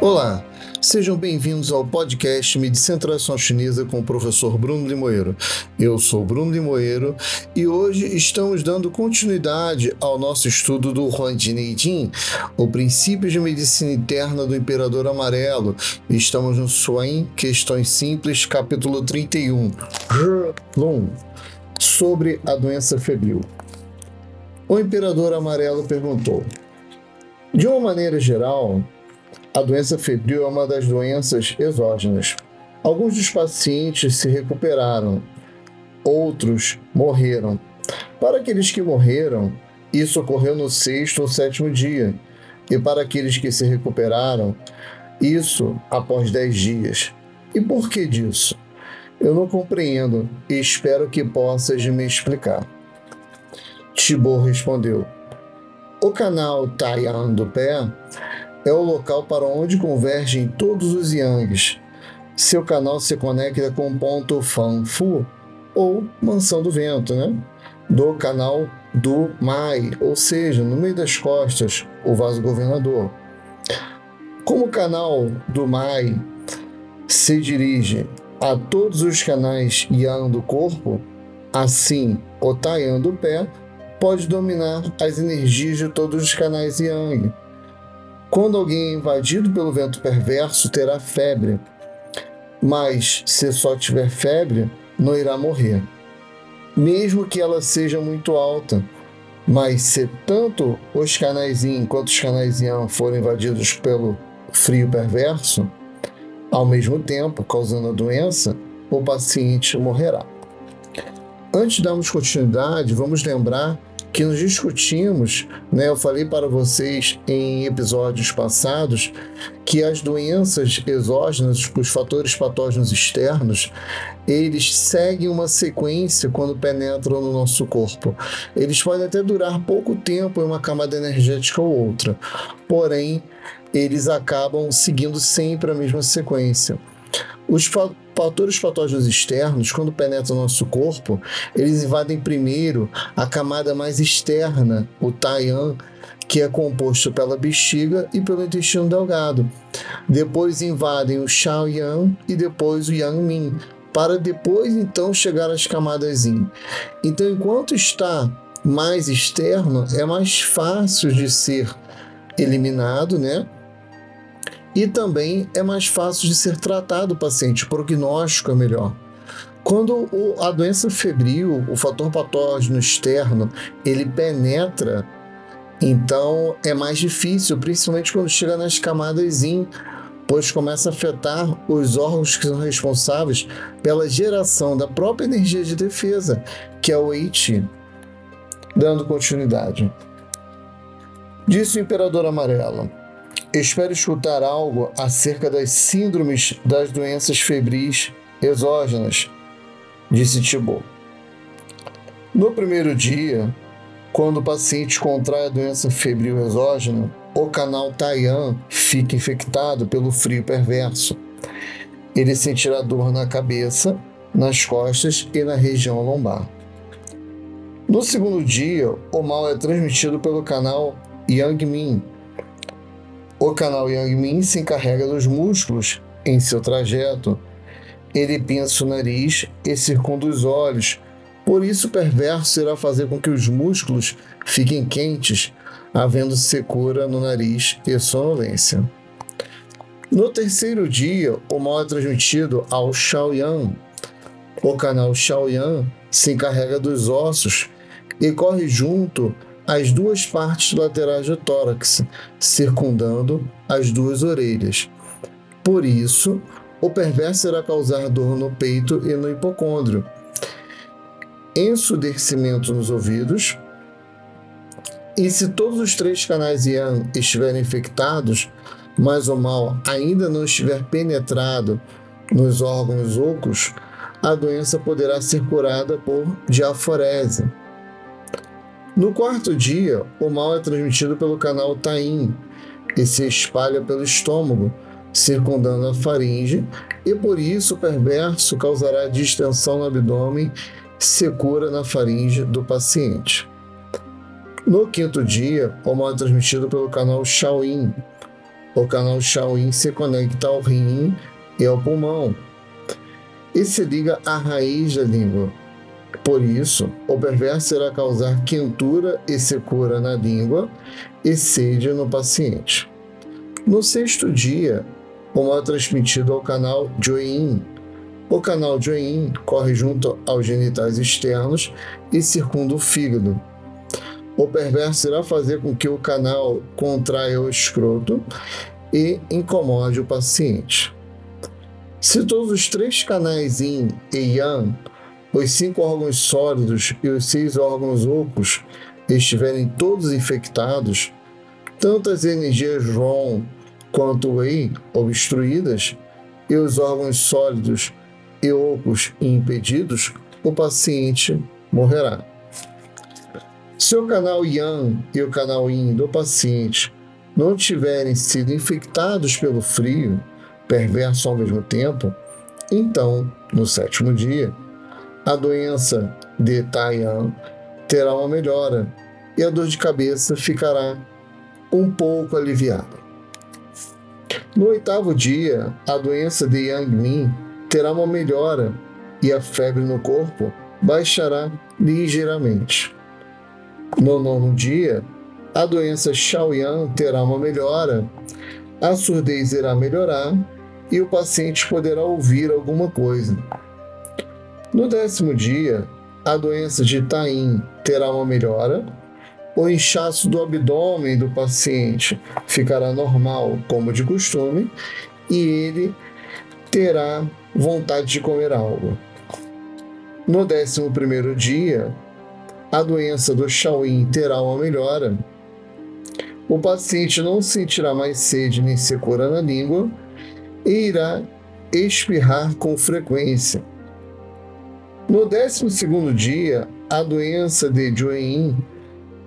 Olá, sejam bem-vindos ao podcast Medicina Tradicional Chinesa com o professor Bruno Limoeiro. Eu sou Bruno Limoeiro e hoje estamos dando continuidade ao nosso estudo do Huan Jin, o princípio de medicina interna do Imperador Amarelo. Estamos no Suan, Questões Simples, capítulo 31, Lun, sobre a doença febril. O Imperador Amarelo perguntou: De uma maneira geral, a doença febril é uma das doenças exógenas. Alguns dos pacientes se recuperaram, outros morreram. Para aqueles que morreram, isso ocorreu no sexto ou sétimo dia, e para aqueles que se recuperaram, isso após dez dias. E por que disso? Eu não compreendo e espero que possas me explicar. Tibor respondeu: O canal Taiyan do pé é o local para onde convergem todos os yangs. Seu canal se conecta com o ponto Fanfu, ou Mansão do Vento, né? do canal do Mai, ou seja, no meio das costas, o vaso governador. Como o canal do Mai se dirige a todos os canais Yang do corpo, assim o Taiyan do pé pode dominar as energias de todos os canais Yang quando alguém é invadido pelo vento perverso, terá febre, mas se só tiver febre, não irá morrer. Mesmo que ela seja muito alta, mas se tanto os canais yin quanto os yang forem invadidos pelo frio perverso, ao mesmo tempo causando a doença, o paciente morrerá. Antes de darmos continuidade, vamos lembrar que nós discutimos, né, eu falei para vocês em episódios passados que as doenças exógenas, os fatores patógenos externos, eles seguem uma sequência quando penetram no nosso corpo. Eles podem até durar pouco tempo em uma camada energética ou outra, porém eles acabam seguindo sempre a mesma sequência. Os fatores patógenos externos, quando penetram no nosso corpo, eles invadem primeiro a camada mais externa, o Taiyan, que é composto pela bexiga e pelo intestino delgado. Depois invadem o Xiaoyan e depois o Yangmin, para depois então chegar às camadas Yin. Então, enquanto está mais externo, é mais fácil de ser eliminado, né? E também é mais fácil de ser tratado o paciente, o prognóstico é melhor. Quando o, a doença febril, o fator patógeno externo, ele penetra, então é mais difícil, principalmente quando chega nas camadas in, pois começa a afetar os órgãos que são responsáveis pela geração da própria energia de defesa, que é o EIT. Dando continuidade. Disse o Imperador Amarelo. Espero escutar algo acerca das síndromes das doenças febris exógenas, disse Thibault. No primeiro dia, quando o paciente contrai a doença febril exógena, o canal Taiyan fica infectado pelo frio perverso. Ele sentirá dor na cabeça, nas costas e na região lombar. No segundo dia, o mal é transmitido pelo canal Yangmin, o canal Yangmin se encarrega dos músculos em seu trajeto. Ele pinça o nariz e circunda os olhos. Por isso, o perverso irá fazer com que os músculos fiquem quentes, havendo secura no nariz e sonolência. No terceiro dia, o mal é transmitido ao Xiaoyan. O canal Xiaoyan se encarrega dos ossos e corre junto as duas partes laterais do tórax, circundando as duas orelhas. Por isso, o perverso irá causar dor no peito e no hipocôndrio, ensurdecimento nos ouvidos, e se todos os três canais Yang estiverem infectados, mas o mal ainda não estiver penetrado nos órgãos ocos, a doença poderá ser curada por diaforese. No quarto dia, o mal é transmitido pelo canal Taim e se espalha pelo estômago, circundando a faringe, e por isso o perverso causará distensão no abdômen, secura na faringe do paciente. No quinto dia, o mal é transmitido pelo canal Shaoyin. o canal Shaoyin se conecta ao rim e ao pulmão e se liga à raiz da língua. Por isso, o perverso irá causar quentura e secura na língua e sede no paciente. No sexto dia, o mal é transmitido ao canal Join. O canal Join corre junto aos genitais externos e circunda o fígado. O perverso irá fazer com que o canal contraia o escroto e incomode o paciente. Se todos os três canais Yin e Yang, os cinco órgãos sólidos e os seis órgãos ocos estiverem todos infectados, tanto as energias ROM quanto Wei obstruídas e os órgãos sólidos e ocos impedidos, o paciente morrerá. Se o canal Yang e o canal Yin do paciente não tiverem sido infectados pelo frio, perverso ao mesmo tempo, então, no sétimo dia, a doença de Taiyan terá uma melhora e a dor de cabeça ficará um pouco aliviada. No oitavo dia, a doença de Yang Min terá uma melhora e a febre no corpo baixará ligeiramente. No nono dia, a doença Xiaoyan terá uma melhora, a surdez irá melhorar e o paciente poderá ouvir alguma coisa. No décimo dia, a doença de Tain terá uma melhora, o inchaço do abdômen do paciente ficará normal, como de costume, e ele terá vontade de comer algo. No décimo primeiro dia, a doença do Shaoyin terá uma melhora. O paciente não sentirá mais sede nem secura na língua e irá espirrar com frequência. No 12 dia, a doença de Join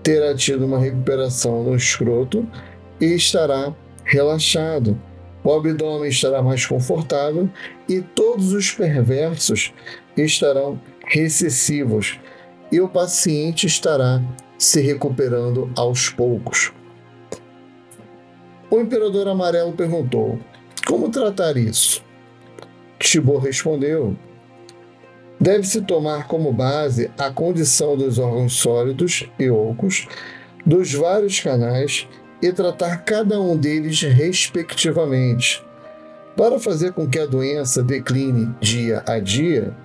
terá tido uma recuperação no escroto e estará relaxado. O abdômen estará mais confortável e todos os perversos estarão recessivos e o paciente estará se recuperando aos poucos. O imperador amarelo perguntou: como tratar isso? Tibor respondeu: Deve-se tomar como base a condição dos órgãos sólidos e ocos dos vários canais e tratar cada um deles respectivamente. Para fazer com que a doença decline dia a dia,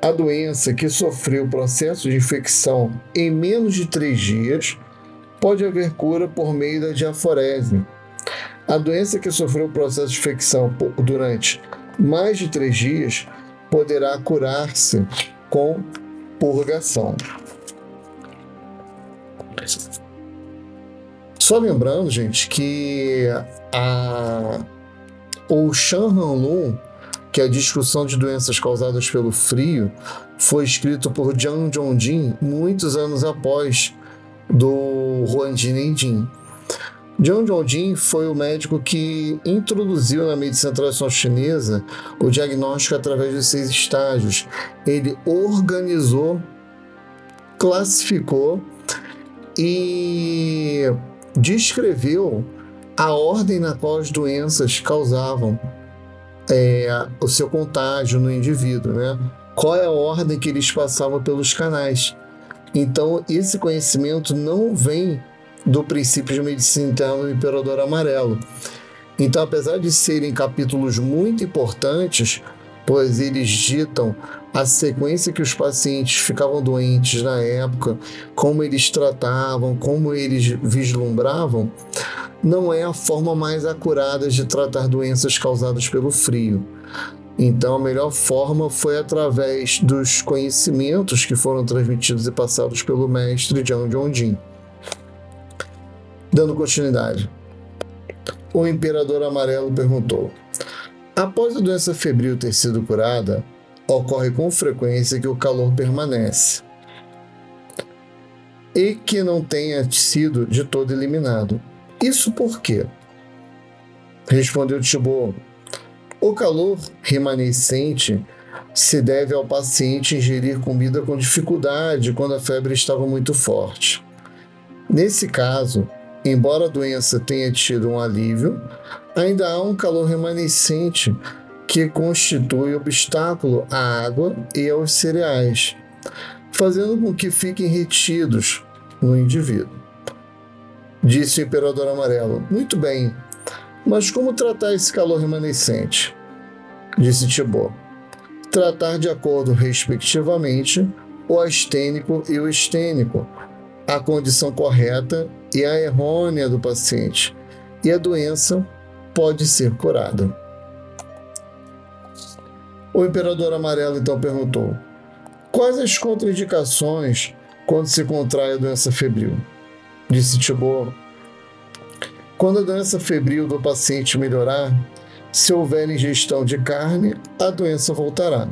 a doença que sofreu processo de infecção em menos de três dias pode haver cura por meio da diaforese a doença que sofreu processo de infecção durante mais de três dias poderá curar-se com purgação. Só lembrando, gente, que a, o Shan Hanlun, que é a discussão de doenças causadas pelo frio, foi escrito por Jiang Zhongjin muitos anos após do Huan Jin Jin. Zhang Zhongjin foi o médico que introduziu na medicina tradicional chinesa o diagnóstico através de seis estágios. Ele organizou, classificou e descreveu a ordem na qual as doenças causavam é, o seu contágio no indivíduo, né? Qual é a ordem que eles passavam pelos canais. Então, esse conhecimento não vem do princípio de medicina interna do Imperador Amarelo. Então, apesar de serem capítulos muito importantes, pois eles ditam a sequência que os pacientes ficavam doentes na época, como eles tratavam, como eles vislumbravam, não é a forma mais acurada de tratar doenças causadas pelo frio. Então, a melhor forma foi através dos conhecimentos que foram transmitidos e passados pelo mestre Jiang Zhongjin. Dando continuidade, o imperador amarelo perguntou: Após a doença febril ter sido curada, ocorre com frequência que o calor permanece e que não tenha sido de todo eliminado. Isso por quê? Respondeu Tibor: O calor remanescente se deve ao paciente ingerir comida com dificuldade quando a febre estava muito forte. Nesse caso, embora a doença tenha tido um alívio, ainda há um calor remanescente que constitui obstáculo à água e aos cereais, fazendo com que fiquem retidos no indivíduo. Disse o imperador amarelo: Muito bem, mas como tratar esse calor remanescente? Disse Tibor: Tratar de acordo, respectivamente, o astênico e o estênico, a condição correta e a errônea do paciente, e a doença pode ser curada. O imperador amarelo então perguntou: Quais as contraindicações quando se contrai a doença febril? Disse Tibor: Quando a doença febril do paciente melhorar, se houver ingestão de carne, a doença voltará.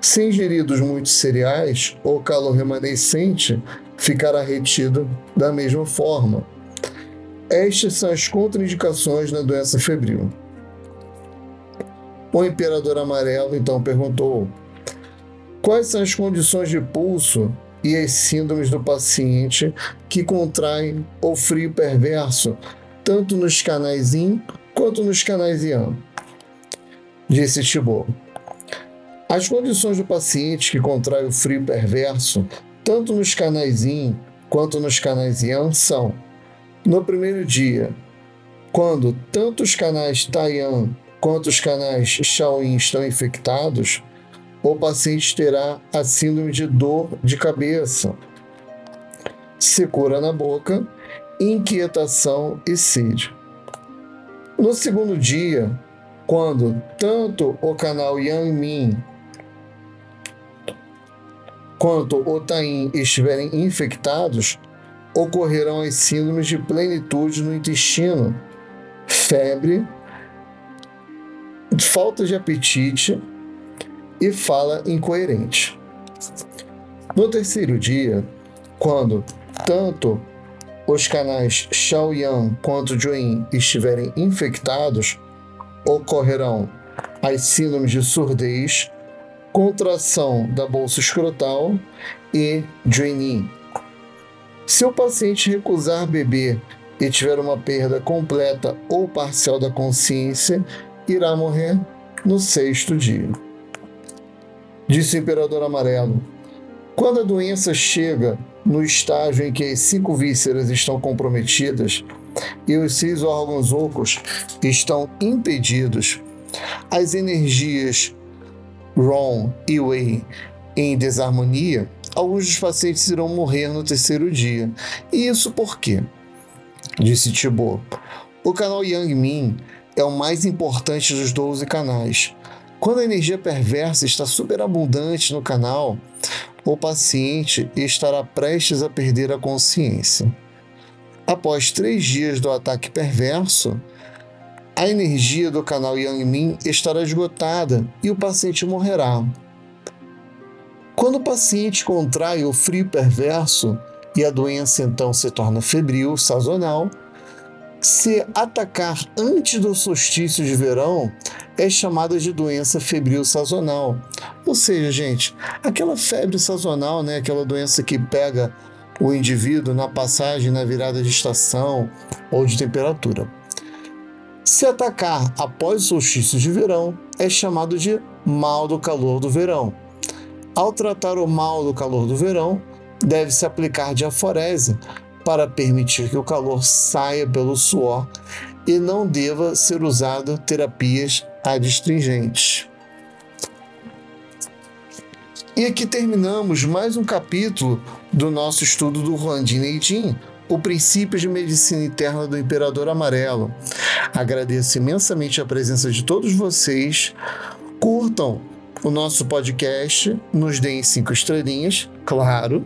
Se ingeridos muitos cereais, o calor remanescente ficará retido da mesma forma. Estas são as contraindicações na doença febril. O imperador amarelo então perguntou: Quais são as condições de pulso e as síndromes do paciente que contraem o frio perverso, tanto nos canais IN quanto nos canais IAN? Disse Tibor. As condições do paciente que contrai o frio perverso, tanto nos canais IN quanto nos canais IAN, são: no primeiro dia, quando tanto os canais Taiyan quanto os canais Shaolin estão infectados, o paciente terá a síndrome de dor de cabeça, secura na boca, inquietação e sede. No segundo dia, quando tanto o canal Yang Min quanto o Tain estiverem infectados, ocorrerão as síndromes de plenitude no intestino, febre, falta de apetite e fala incoerente. No terceiro dia, quando tanto os canais Shaoyan quanto Join estiverem infectados, ocorrerão as síndromes de surdez, contração da bolsa escrotal e Joinin. Se o paciente recusar beber e tiver uma perda completa ou parcial da consciência, irá morrer no sexto dia. Disse o imperador amarelo: Quando a doença chega no estágio em que as cinco vísceras estão comprometidas e os seis órgãos ocos estão impedidos, as energias Ron e Wei em desarmonia, alguns dos pacientes irão morrer no terceiro dia. E isso por quê? Disse Thibault. O canal Yang Min é o mais importante dos 12 canais. Quando a energia perversa está superabundante no canal, o paciente estará prestes a perder a consciência. Após três dias do ataque perverso, a energia do canal Yang Min estará esgotada e o paciente morrerá. Quando o paciente contrai o frio perverso e a doença então se torna febril, sazonal, se atacar antes do solstício de verão, é chamada de doença febril sazonal. Ou seja, gente, aquela febre sazonal, né, aquela doença que pega o indivíduo na passagem, na virada de estação ou de temperatura. Se atacar após o solstício de verão, é chamado de mal do calor do verão. Ao tratar o mal do calor do verão, deve-se aplicar diaforese para permitir que o calor saia pelo suor e não deva ser usado terapias adstringentes. E aqui terminamos mais um capítulo do nosso estudo do Ruandin Neidin, o princípio de medicina interna do Imperador Amarelo. Agradeço imensamente a presença de todos vocês. Curtam o nosso podcast, nos deem cinco estrelinhas, claro,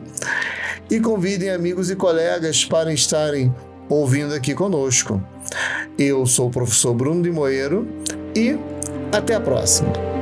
e convidem amigos e colegas para estarem ouvindo aqui conosco. Eu sou o professor Bruno de Moeiro e até a próxima.